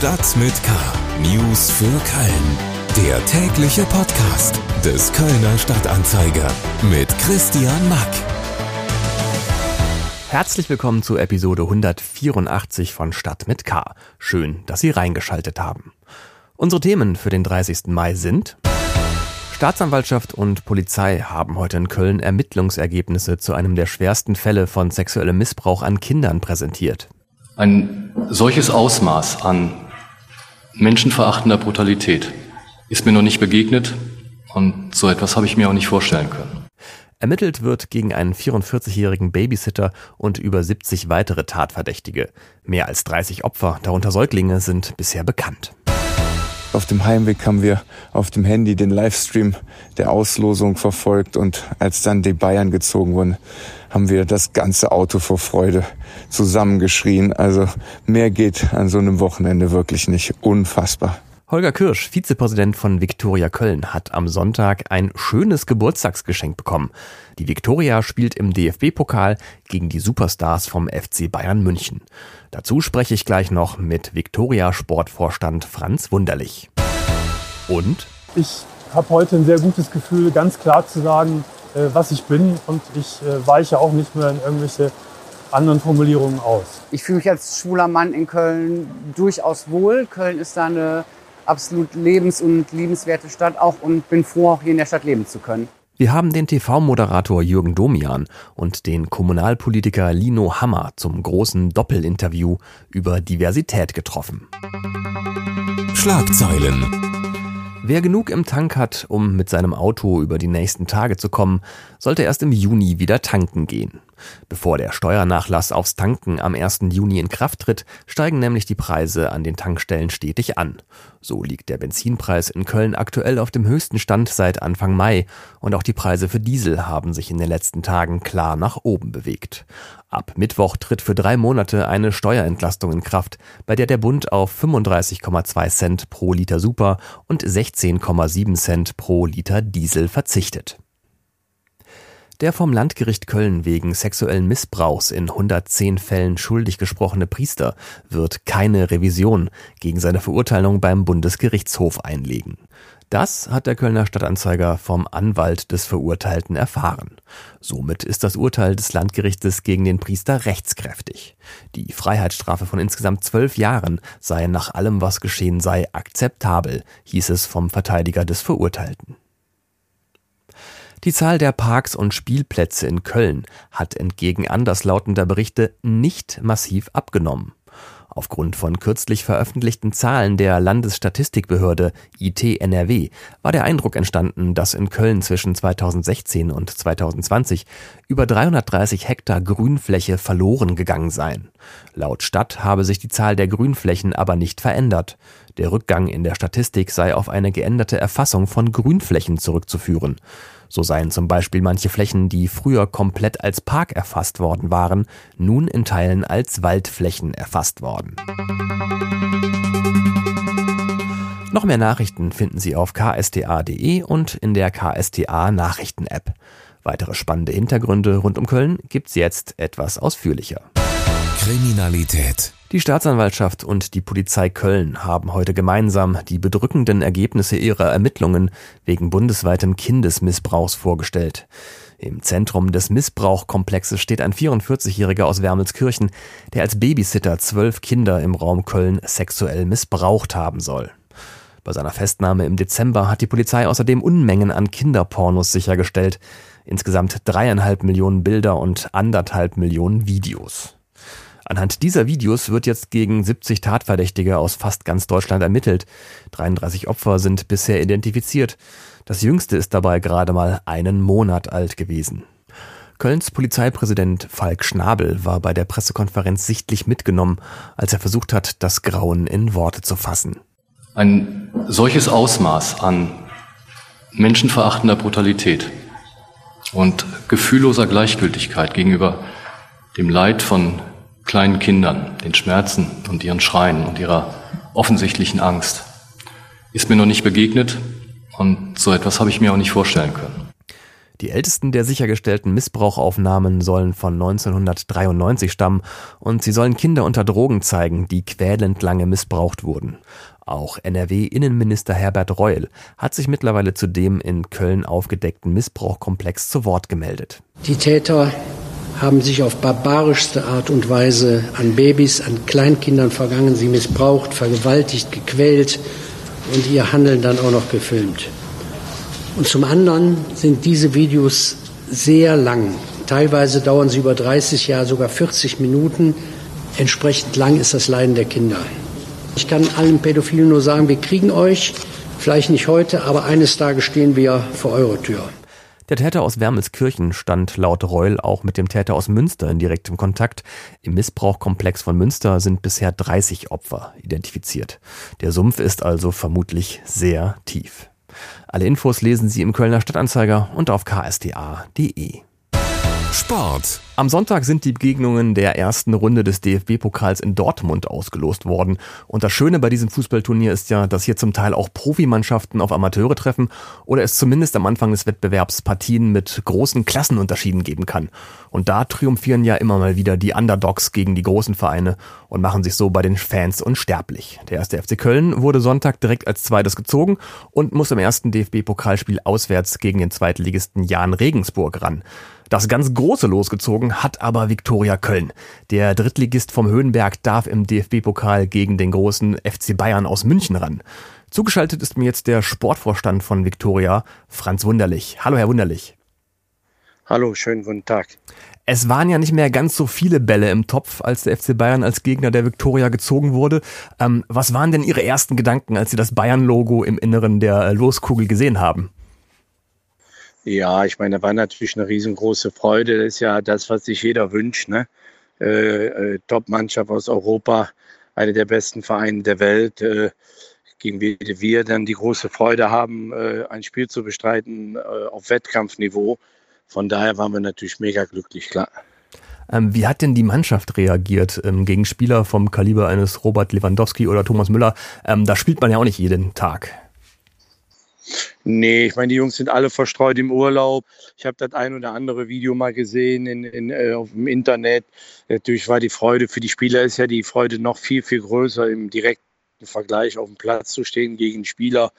Stadt mit K. News für Köln. Der tägliche Podcast des Kölner Stadtanzeiger mit Christian Mack. Herzlich willkommen zu Episode 184 von Stadt mit K. Schön, dass Sie reingeschaltet haben. Unsere Themen für den 30. Mai sind Staatsanwaltschaft und Polizei haben heute in Köln Ermittlungsergebnisse zu einem der schwersten Fälle von sexuellem Missbrauch an Kindern präsentiert. Ein solches Ausmaß an menschenverachtender Brutalität ist mir noch nicht begegnet und so etwas habe ich mir auch nicht vorstellen können. Ermittelt wird gegen einen 44-jährigen Babysitter und über 70 weitere Tatverdächtige. Mehr als 30 Opfer, darunter Säuglinge, sind bisher bekannt. Auf dem Heimweg haben wir auf dem Handy den Livestream der Auslosung verfolgt und als dann die Bayern gezogen wurden, haben wir das ganze Auto vor Freude zusammengeschrien. Also mehr geht an so einem Wochenende wirklich nicht. Unfassbar. Holger Kirsch, Vizepräsident von Viktoria Köln, hat am Sonntag ein schönes Geburtstagsgeschenk bekommen. Die Viktoria spielt im DFB-Pokal gegen die Superstars vom FC Bayern München. Dazu spreche ich gleich noch mit Viktoria Sportvorstand Franz Wunderlich. Und? Ich habe heute ein sehr gutes Gefühl, ganz klar zu sagen, äh, was ich bin und ich äh, weiche auch nicht mehr in irgendwelche anderen Formulierungen aus. Ich fühle mich als schwuler Mann in Köln durchaus wohl. Köln ist da eine absolut lebens- und liebenswerte Stadt auch und bin froh, auch hier in der Stadt leben zu können. Wir haben den TV-Moderator Jürgen Domian und den Kommunalpolitiker Lino Hammer zum großen Doppelinterview über Diversität getroffen. Schlagzeilen Wer genug im Tank hat, um mit seinem Auto über die nächsten Tage zu kommen, sollte erst im Juni wieder tanken gehen. Bevor der Steuernachlass aufs Tanken am 1. Juni in Kraft tritt, steigen nämlich die Preise an den Tankstellen stetig an. So liegt der Benzinpreis in Köln aktuell auf dem höchsten Stand seit Anfang Mai und auch die Preise für Diesel haben sich in den letzten Tagen klar nach oben bewegt. Ab Mittwoch tritt für drei Monate eine Steuerentlastung in Kraft, bei der der Bund auf 35,2 Cent pro Liter Super und 16,7 Cent pro Liter Diesel verzichtet. Der vom Landgericht Köln wegen sexuellen Missbrauchs in 110 Fällen schuldig gesprochene Priester wird keine Revision gegen seine Verurteilung beim Bundesgerichtshof einlegen. Das hat der Kölner Stadtanzeiger vom Anwalt des Verurteilten erfahren. Somit ist das Urteil des Landgerichtes gegen den Priester rechtskräftig. Die Freiheitsstrafe von insgesamt zwölf Jahren sei nach allem, was geschehen sei, akzeptabel, hieß es vom Verteidiger des Verurteilten. Die Zahl der Parks und Spielplätze in Köln hat entgegen anderslautender Berichte nicht massiv abgenommen. Aufgrund von kürzlich veröffentlichten Zahlen der Landesstatistikbehörde IT-NRW war der Eindruck entstanden, dass in Köln zwischen 2016 und 2020 über 330 Hektar Grünfläche verloren gegangen seien. Laut Stadt habe sich die Zahl der Grünflächen aber nicht verändert. Der Rückgang in der Statistik sei auf eine geänderte Erfassung von Grünflächen zurückzuführen. So seien zum Beispiel manche Flächen, die früher komplett als Park erfasst worden waren, nun in Teilen als Waldflächen erfasst worden. Noch mehr Nachrichten finden Sie auf ksta.de und in der KSTA Nachrichten-App. Weitere spannende Hintergründe rund um Köln gibt's jetzt etwas ausführlicher. Kriminalität die Staatsanwaltschaft und die Polizei Köln haben heute gemeinsam die bedrückenden Ergebnisse ihrer Ermittlungen wegen bundesweitem Kindesmissbrauchs vorgestellt. Im Zentrum des Missbrauchkomplexes steht ein 44-Jähriger aus Wermelskirchen, der als Babysitter zwölf Kinder im Raum Köln sexuell missbraucht haben soll. Bei seiner Festnahme im Dezember hat die Polizei außerdem Unmengen an Kinderpornos sichergestellt. Insgesamt dreieinhalb Millionen Bilder und anderthalb Millionen Videos. Anhand dieser Videos wird jetzt gegen 70 Tatverdächtige aus fast ganz Deutschland ermittelt. 33 Opfer sind bisher identifiziert. Das jüngste ist dabei gerade mal einen Monat alt gewesen. Kölns Polizeipräsident Falk Schnabel war bei der Pressekonferenz sichtlich mitgenommen, als er versucht hat, das Grauen in Worte zu fassen. Ein solches Ausmaß an menschenverachtender Brutalität und gefühlloser Gleichgültigkeit gegenüber dem Leid von kleinen Kindern, den Schmerzen und ihren Schreien und ihrer offensichtlichen Angst. Ist mir noch nicht begegnet und so etwas habe ich mir auch nicht vorstellen können. Die ältesten der sichergestellten Missbrauchaufnahmen sollen von 1993 stammen und sie sollen Kinder unter Drogen zeigen, die quälend lange missbraucht wurden. Auch NRW-Innenminister Herbert Reul hat sich mittlerweile zu dem in Köln aufgedeckten Missbrauchkomplex zu Wort gemeldet. Die Täter haben sich auf barbarischste Art und Weise an Babys, an Kleinkindern vergangen, sie missbraucht, vergewaltigt, gequält und ihr Handeln dann auch noch gefilmt. Und zum anderen sind diese Videos sehr lang. Teilweise dauern sie über 30 Jahre, sogar 40 Minuten. Entsprechend lang ist das Leiden der Kinder. Ich kann allen Pädophilen nur sagen, wir kriegen euch, vielleicht nicht heute, aber eines Tages stehen wir vor eurer Tür. Der Täter aus Wermelskirchen stand laut Reul auch mit dem Täter aus Münster in direktem Kontakt. Im Missbrauchkomplex von Münster sind bisher 30 Opfer identifiziert. Der Sumpf ist also vermutlich sehr tief. Alle Infos lesen Sie im Kölner Stadtanzeiger und auf ksda.de. Sport. Am Sonntag sind die Begegnungen der ersten Runde des DFB-Pokals in Dortmund ausgelost worden. Und das Schöne bei diesem Fußballturnier ist ja, dass hier zum Teil auch Profimannschaften auf Amateure treffen oder es zumindest am Anfang des Wettbewerbs Partien mit großen Klassenunterschieden geben kann. Und da triumphieren ja immer mal wieder die Underdogs gegen die großen Vereine und machen sich so bei den Fans unsterblich. Der erste FC Köln wurde Sonntag direkt als zweites gezogen und muss im ersten DFB-Pokalspiel auswärts gegen den Zweitligisten Jan Regensburg ran. Das ganz große losgezogen hat aber Viktoria Köln. Der Drittligist vom Höhenberg darf im DFB-Pokal gegen den großen FC Bayern aus München ran. Zugeschaltet ist mir jetzt der Sportvorstand von Viktoria, Franz Wunderlich. Hallo, Herr Wunderlich. Hallo, schönen guten Tag. Es waren ja nicht mehr ganz so viele Bälle im Topf, als der FC Bayern als Gegner der Viktoria gezogen wurde. Ähm, was waren denn Ihre ersten Gedanken, als Sie das Bayern-Logo im Inneren der Loskugel gesehen haben? Ja, ich meine, da war natürlich eine riesengroße Freude. Das ist ja das, was sich jeder wünscht. Ne? Äh, äh, Top-Mannschaft aus Europa, eine der besten Vereine der Welt, äh, gegen die wir dann die große Freude haben, äh, ein Spiel zu bestreiten äh, auf Wettkampfniveau. Von daher waren wir natürlich mega glücklich, klar. Ähm, wie hat denn die Mannschaft reagiert ähm, gegen Spieler vom Kaliber eines Robert Lewandowski oder Thomas Müller? Ähm, da spielt man ja auch nicht jeden Tag. Nee, ich meine, die Jungs sind alle verstreut im Urlaub. Ich habe das ein oder andere Video mal gesehen in, in, äh, auf dem Internet. Natürlich war die Freude für die Spieler ist ja die Freude noch viel, viel größer im direkten Vergleich auf dem Platz zu stehen gegen Spieler,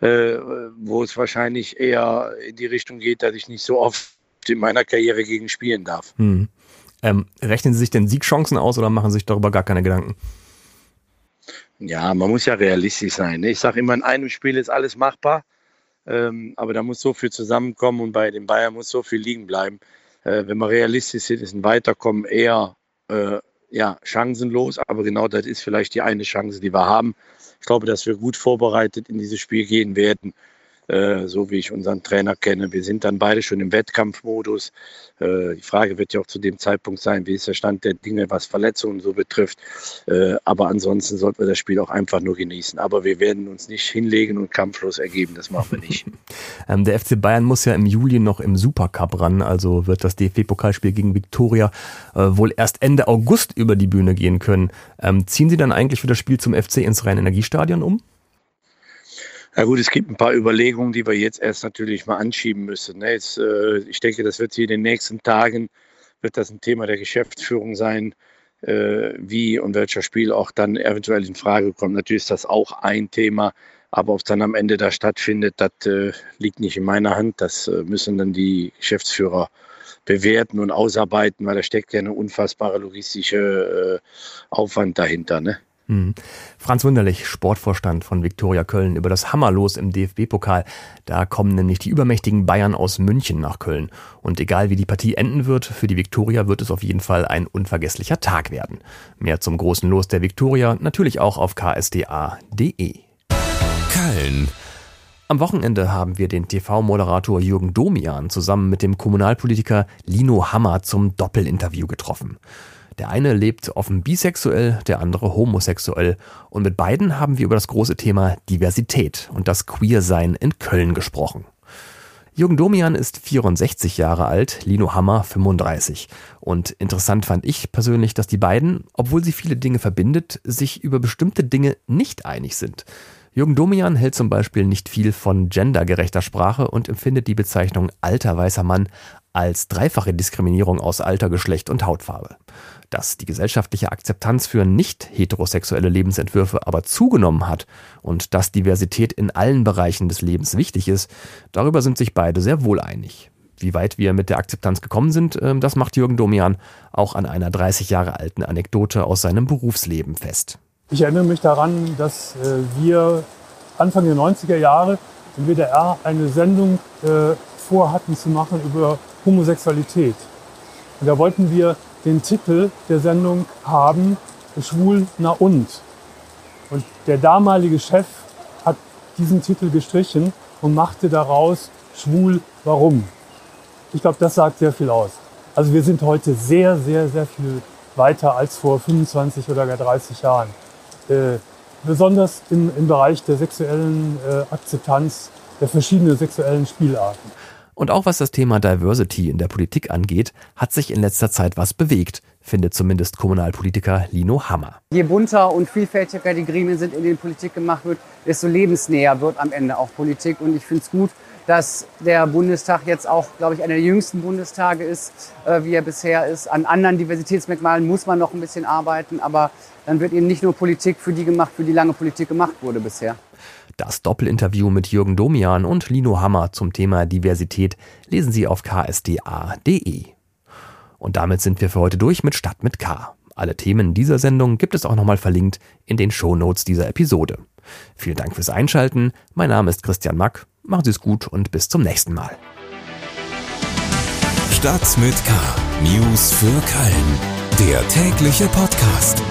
äh, wo es wahrscheinlich eher in die Richtung geht, dass ich nicht so oft in meiner Karriere gegen spielen darf. Hm. Ähm, rechnen Sie sich denn Siegchancen aus oder machen Sie sich darüber gar keine Gedanken? Ja, man muss ja realistisch sein. Ne? Ich sage immer, in einem Spiel ist alles machbar. Ähm, aber da muss so viel zusammenkommen und bei den Bayern muss so viel liegen bleiben. Äh, wenn man realistisch ist, ist ein Weiterkommen eher äh, ja, chancenlos, aber genau das ist vielleicht die eine Chance, die wir haben. Ich glaube, dass wir gut vorbereitet in dieses Spiel gehen werden. Äh, so wie ich unseren Trainer kenne. Wir sind dann beide schon im Wettkampfmodus. Äh, die Frage wird ja auch zu dem Zeitpunkt sein, wie ist der Stand der Dinge, was Verletzungen so betrifft. Äh, aber ansonsten sollten wir das Spiel auch einfach nur genießen. Aber wir werden uns nicht hinlegen und kampflos ergeben. Das machen wir nicht. ähm, der FC Bayern muss ja im Juli noch im Supercup ran. Also wird das DFB-Pokalspiel gegen Viktoria äh, wohl erst Ende August über die Bühne gehen können. Ähm, ziehen Sie dann eigentlich für das Spiel zum FC ins Rhein-Energiestadion um? Ja gut, es gibt ein paar Überlegungen, die wir jetzt erst natürlich mal anschieben müssen. Ne? Jetzt, äh, ich denke, das wird hier in den nächsten Tagen, wird das ein Thema der Geschäftsführung sein, äh, wie und welcher Spiel auch dann eventuell in Frage kommt. Natürlich ist das auch ein Thema, aber ob es dann am Ende da stattfindet, das äh, liegt nicht in meiner Hand. Das müssen dann die Geschäftsführer bewerten und ausarbeiten, weil da steckt ja eine unfassbare logistische Aufwand dahinter. Ne? Hm. Franz Wunderlich, Sportvorstand von Viktoria Köln, über das Hammerlos im DFB-Pokal. Da kommen nämlich die übermächtigen Bayern aus München nach Köln. Und egal wie die Partie enden wird, für die Viktoria wird es auf jeden Fall ein unvergesslicher Tag werden. Mehr zum großen Los der Viktoria natürlich auch auf ksda.de. Köln. Am Wochenende haben wir den TV-Moderator Jürgen Domian zusammen mit dem Kommunalpolitiker Lino Hammer zum Doppelinterview getroffen. Der eine lebt offen bisexuell, der andere homosexuell. Und mit beiden haben wir über das große Thema Diversität und das Queersein in Köln gesprochen. Jürgen Domian ist 64 Jahre alt, Lino Hammer 35. Und interessant fand ich persönlich, dass die beiden, obwohl sie viele Dinge verbindet, sich über bestimmte Dinge nicht einig sind. Jürgen Domian hält zum Beispiel nicht viel von gendergerechter Sprache und empfindet die Bezeichnung alter weißer Mann als dreifache Diskriminierung aus Alter, Geschlecht und Hautfarbe. Dass die gesellschaftliche Akzeptanz für nicht heterosexuelle Lebensentwürfe aber zugenommen hat und dass Diversität in allen Bereichen des Lebens wichtig ist, darüber sind sich beide sehr wohl einig. Wie weit wir mit der Akzeptanz gekommen sind, ähm, das macht Jürgen Domian auch an einer 30 Jahre alten Anekdote aus seinem Berufsleben fest. Ich erinnere mich daran, dass äh, wir Anfang der 90er Jahre im WDR eine Sendung äh, vorhatten zu machen über Homosexualität. Und da wollten wir den Titel der Sendung haben, Schwul na und. Und der damalige Chef hat diesen Titel gestrichen und machte daraus Schwul warum. Ich glaube, das sagt sehr viel aus. Also wir sind heute sehr, sehr, sehr viel weiter als vor 25 oder gar 30 Jahren. Äh, besonders im, im Bereich der sexuellen äh, Akzeptanz der verschiedenen sexuellen Spielarten. Und auch was das Thema Diversity in der Politik angeht, hat sich in letzter Zeit was bewegt, findet zumindest Kommunalpolitiker Lino Hammer. Je bunter und vielfältiger die Gremien sind, in denen Politik gemacht wird, desto lebensnäher wird am Ende auch Politik. Und ich finde es gut, dass der Bundestag jetzt auch, glaube ich, einer der jüngsten Bundestage ist, äh, wie er bisher ist. An anderen Diversitätsmerkmalen muss man noch ein bisschen arbeiten, aber dann wird eben nicht nur Politik für die gemacht, für die lange Politik gemacht wurde bisher. Das Doppelinterview mit Jürgen Domian und Lino Hammer zum Thema Diversität lesen Sie auf ksda.de. Und damit sind wir für heute durch mit Stadt mit K. Alle Themen dieser Sendung gibt es auch nochmal verlinkt in den Shownotes dieser Episode. Vielen Dank fürs Einschalten. Mein Name ist Christian Mack. Machen Sie es gut und bis zum nächsten Mal. Stadt mit K. News für Köln. Der tägliche Podcast.